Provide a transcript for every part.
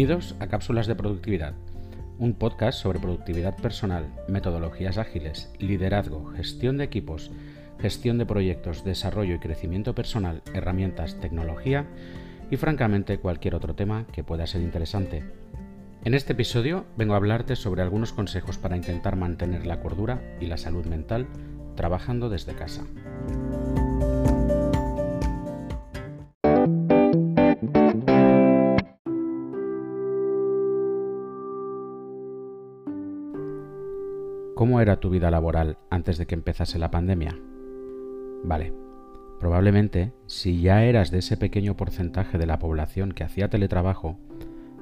Bienvenidos a Cápsulas de Productividad, un podcast sobre productividad personal, metodologías ágiles, liderazgo, gestión de equipos, gestión de proyectos, desarrollo y crecimiento personal, herramientas, tecnología y francamente cualquier otro tema que pueda ser interesante. En este episodio vengo a hablarte sobre algunos consejos para intentar mantener la cordura y la salud mental trabajando desde casa. ¿Cómo era tu vida laboral antes de que empezase la pandemia? Vale, probablemente si ya eras de ese pequeño porcentaje de la población que hacía teletrabajo,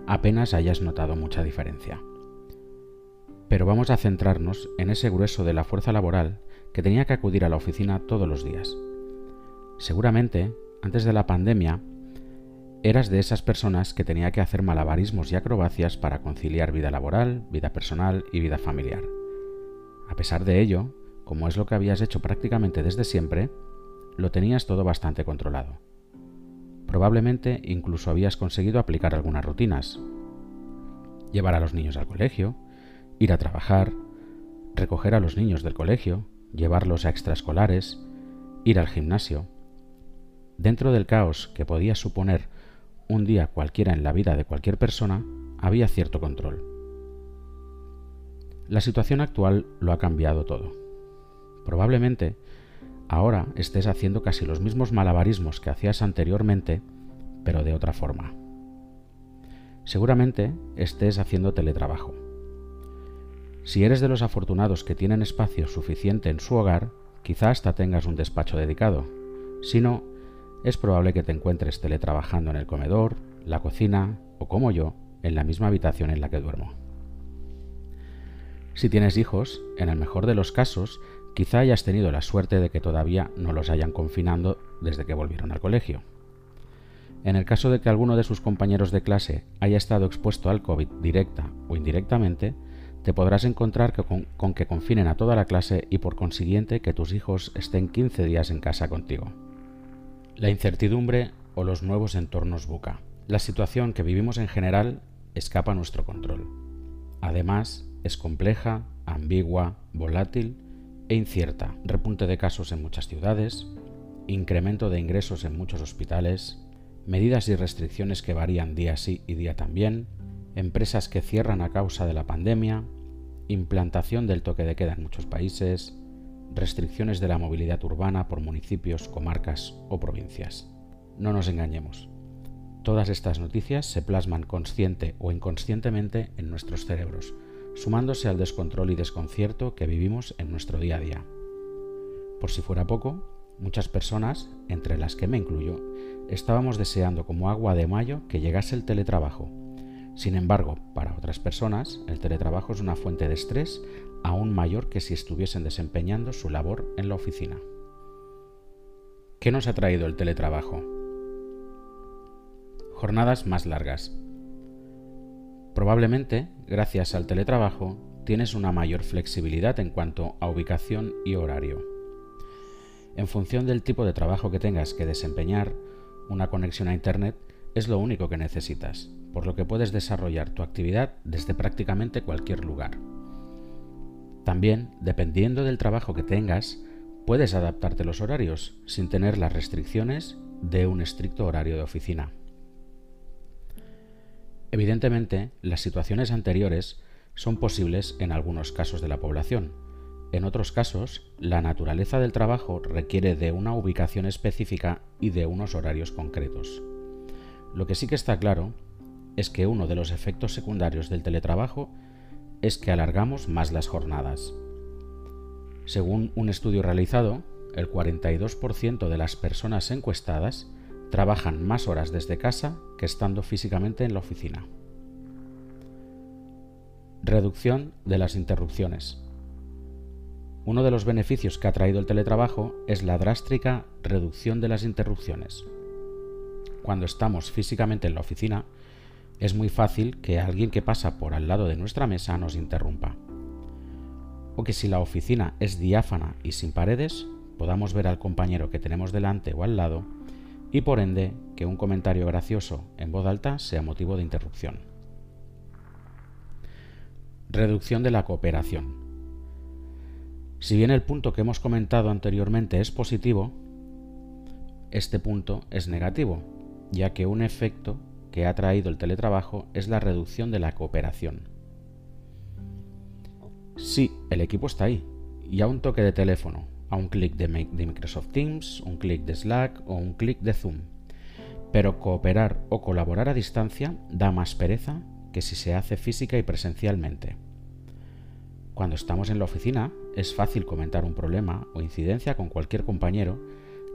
apenas hayas notado mucha diferencia. Pero vamos a centrarnos en ese grueso de la fuerza laboral que tenía que acudir a la oficina todos los días. Seguramente, antes de la pandemia, eras de esas personas que tenía que hacer malabarismos y acrobacias para conciliar vida laboral, vida personal y vida familiar. A pesar de ello, como es lo que habías hecho prácticamente desde siempre, lo tenías todo bastante controlado. Probablemente incluso habías conseguido aplicar algunas rutinas. Llevar a los niños al colegio, ir a trabajar, recoger a los niños del colegio, llevarlos a extraescolares, ir al gimnasio. Dentro del caos que podía suponer un día cualquiera en la vida de cualquier persona, había cierto control. La situación actual lo ha cambiado todo. Probablemente ahora estés haciendo casi los mismos malabarismos que hacías anteriormente, pero de otra forma. Seguramente estés haciendo teletrabajo. Si eres de los afortunados que tienen espacio suficiente en su hogar, quizá hasta tengas un despacho dedicado. Si no, es probable que te encuentres teletrabajando en el comedor, la cocina o como yo, en la misma habitación en la que duermo. Si tienes hijos, en el mejor de los casos, quizá hayas tenido la suerte de que todavía no los hayan confinando desde que volvieron al colegio. En el caso de que alguno de sus compañeros de clase haya estado expuesto al COVID directa o indirectamente, te podrás encontrar con, con, que confinen a toda la clase y por consiguiente que tus hijos estén 15 días en casa contigo. La incertidumbre o los nuevos entornos buca. La situación que vivimos en general escapa a nuestro control. Además, es compleja, ambigua, volátil e incierta. Repunte de casos en muchas ciudades, incremento de ingresos en muchos hospitales, medidas y restricciones que varían día sí y día también, empresas que cierran a causa de la pandemia, implantación del toque de queda en muchos países, restricciones de la movilidad urbana por municipios, comarcas o provincias. No nos engañemos. Todas estas noticias se plasman consciente o inconscientemente en nuestros cerebros, sumándose al descontrol y desconcierto que vivimos en nuestro día a día. Por si fuera poco, muchas personas, entre las que me incluyo, estábamos deseando como agua de mayo que llegase el teletrabajo. Sin embargo, para otras personas, el teletrabajo es una fuente de estrés aún mayor que si estuviesen desempeñando su labor en la oficina. ¿Qué nos ha traído el teletrabajo? Jornadas más largas, Probablemente, gracias al teletrabajo, tienes una mayor flexibilidad en cuanto a ubicación y horario. En función del tipo de trabajo que tengas que desempeñar, una conexión a Internet es lo único que necesitas, por lo que puedes desarrollar tu actividad desde prácticamente cualquier lugar. También, dependiendo del trabajo que tengas, puedes adaptarte los horarios sin tener las restricciones de un estricto horario de oficina. Evidentemente, las situaciones anteriores son posibles en algunos casos de la población. En otros casos, la naturaleza del trabajo requiere de una ubicación específica y de unos horarios concretos. Lo que sí que está claro es que uno de los efectos secundarios del teletrabajo es que alargamos más las jornadas. Según un estudio realizado, el 42% de las personas encuestadas trabajan más horas desde casa que estando físicamente en la oficina. Reducción de las interrupciones. Uno de los beneficios que ha traído el teletrabajo es la drástica reducción de las interrupciones. Cuando estamos físicamente en la oficina, es muy fácil que alguien que pasa por al lado de nuestra mesa nos interrumpa. O que si la oficina es diáfana y sin paredes, podamos ver al compañero que tenemos delante o al lado y por ende que un comentario gracioso en voz alta sea motivo de interrupción. Reducción de la cooperación. Si bien el punto que hemos comentado anteriormente es positivo, este punto es negativo, ya que un efecto que ha traído el teletrabajo es la reducción de la cooperación. Sí, el equipo está ahí, y a un toque de teléfono, a un clic de, Microsoft Teams, un clic de Slack o un clic de Zoom. Pero cooperar o colaborar a distancia da más pereza que si se hace física y presencialmente. Cuando estamos en la oficina es fácil comentar un problema o incidencia con cualquier compañero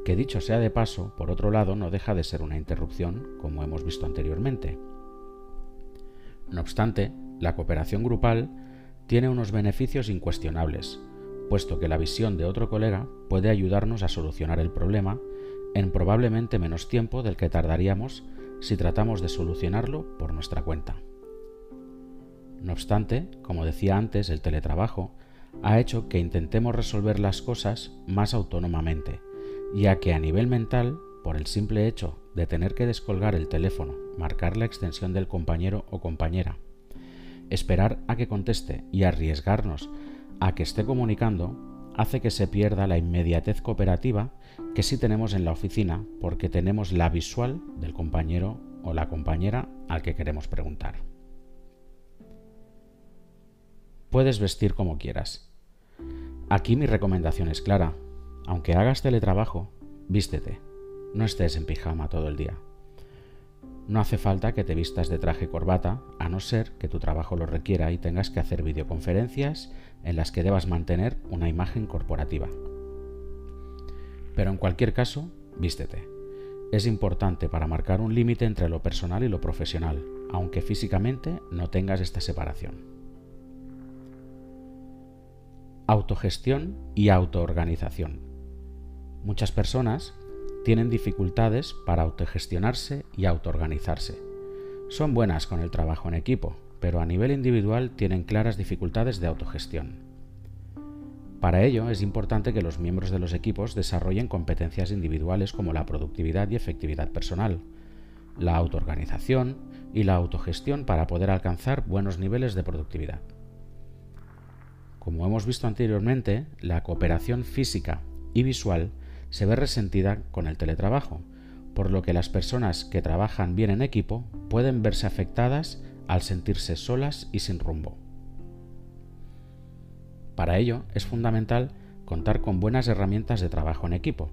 que dicho sea de paso, por otro lado, no deja de ser una interrupción, como hemos visto anteriormente. No obstante, la cooperación grupal tiene unos beneficios incuestionables, puesto que la visión de otro colega puede ayudarnos a solucionar el problema en probablemente menos tiempo del que tardaríamos si tratamos de solucionarlo por nuestra cuenta. No obstante, como decía antes, el teletrabajo ha hecho que intentemos resolver las cosas más autónomamente, ya que a nivel mental, por el simple hecho de tener que descolgar el teléfono, marcar la extensión del compañero o compañera, esperar a que conteste y arriesgarnos a que esté comunicando, hace que se pierda la inmediatez cooperativa que sí tenemos en la oficina porque tenemos la visual del compañero o la compañera al que queremos preguntar. Puedes vestir como quieras. Aquí mi recomendación es clara. Aunque hagas teletrabajo, vístete. No estés en pijama todo el día. No hace falta que te vistas de traje corbata, a no ser que tu trabajo lo requiera y tengas que hacer videoconferencias en las que debas mantener una imagen corporativa. Pero en cualquier caso, vístete. Es importante para marcar un límite entre lo personal y lo profesional, aunque físicamente no tengas esta separación. Autogestión y autoorganización. Muchas personas tienen dificultades para autogestionarse y autoorganizarse. Son buenas con el trabajo en equipo, pero a nivel individual tienen claras dificultades de autogestión. Para ello es importante que los miembros de los equipos desarrollen competencias individuales como la productividad y efectividad personal, la autoorganización y la autogestión para poder alcanzar buenos niveles de productividad. Como hemos visto anteriormente, la cooperación física y visual se ve resentida con el teletrabajo, por lo que las personas que trabajan bien en equipo pueden verse afectadas al sentirse solas y sin rumbo. Para ello es fundamental contar con buenas herramientas de trabajo en equipo,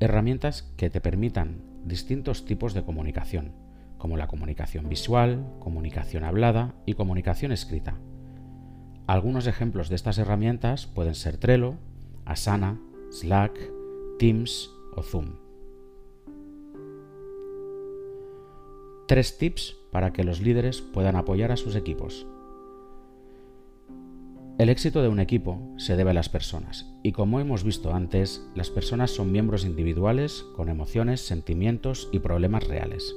herramientas que te permitan distintos tipos de comunicación, como la comunicación visual, comunicación hablada y comunicación escrita. Algunos ejemplos de estas herramientas pueden ser Trello, Asana, Slack, Teams o Zoom. Tres tips para que los líderes puedan apoyar a sus equipos. El éxito de un equipo se debe a las personas, y como hemos visto antes, las personas son miembros individuales con emociones, sentimientos y problemas reales.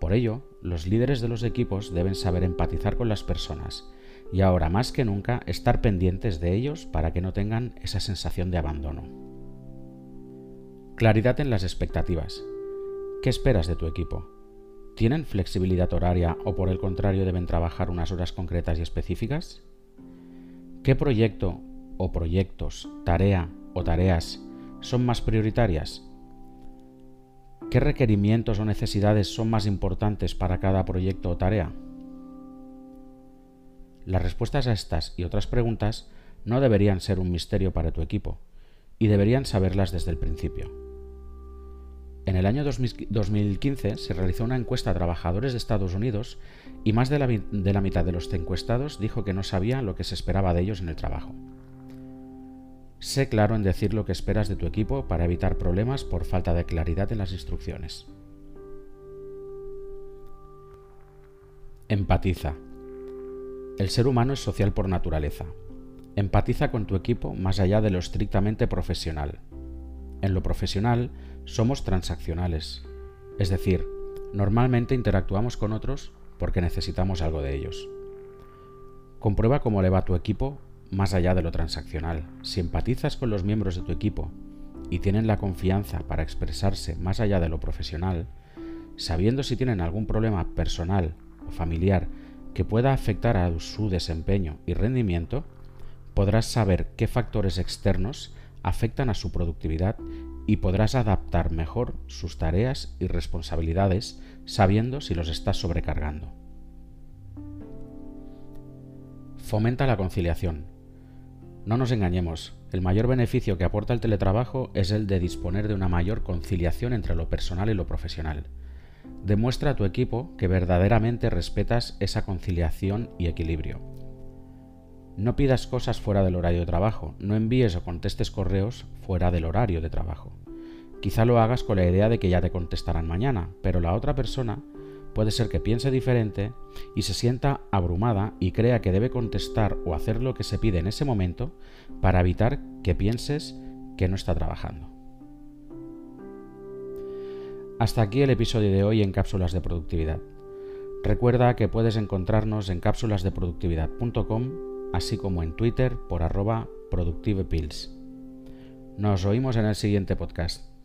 Por ello, los líderes de los equipos deben saber empatizar con las personas y ahora más que nunca estar pendientes de ellos para que no tengan esa sensación de abandono. Claridad en las expectativas. ¿Qué esperas de tu equipo? ¿Tienen flexibilidad horaria o por el contrario deben trabajar unas horas concretas y específicas? ¿Qué proyecto o proyectos, tarea o tareas son más prioritarias? ¿Qué requerimientos o necesidades son más importantes para cada proyecto o tarea? Las respuestas a estas y otras preguntas no deberían ser un misterio para tu equipo, y deberían saberlas desde el principio. En el año 2015 se realizó una encuesta a trabajadores de Estados Unidos y más de la, mitad de los encuestados dijo que no sabía lo que se esperaba de ellos en el trabajo. Sé claro en decir lo que esperas de tu equipo para evitar problemas por falta de claridad en las instrucciones. Empatiza. El ser humano es social por naturaleza. Empatiza con tu equipo más allá de lo estrictamente profesional. En lo profesional somos transaccionales, es decir, normalmente interactuamos con otros porque necesitamos algo de ellos. Comprueba cómo le va a tu equipo más allá de lo transaccional. Si empatizas con los miembros de tu equipo y tienen la confianza para expresarse más allá de lo profesional, sabiendo si tienen algún problema personal o familiar que pueda afectar a su desempeño y rendimiento, podrás saber qué factores externos afectan a su productividad y podrás adaptar mejor sus tareas y responsabilidades sabiendo si los estás sobrecargando. Fomenta la conciliación. No nos engañemos, el mayor beneficio que aporta el teletrabajo es el de disponer de una mayor conciliación entre lo personal y lo profesional. Demuestra a tu equipo que verdaderamente respetas esa conciliación y equilibrio. No pidas cosas fuera del horario de trabajo, no envíes o contestes correos fuera del horario de trabajo. Quizá lo hagas con la idea de que ya te contestarán mañana, pero la otra persona puede ser que piense diferente y se sienta abrumada y crea que debe contestar o hacer lo que se pide en ese momento para evitar que pienses que no está trabajando. Hasta aquí el episodio de hoy en Cápsulas de Productividad. Recuerda que puedes encontrarnos en cápsulasdeproductividad.com, así como en Twitter por arroba productivepills. Nos oímos en el siguiente podcast.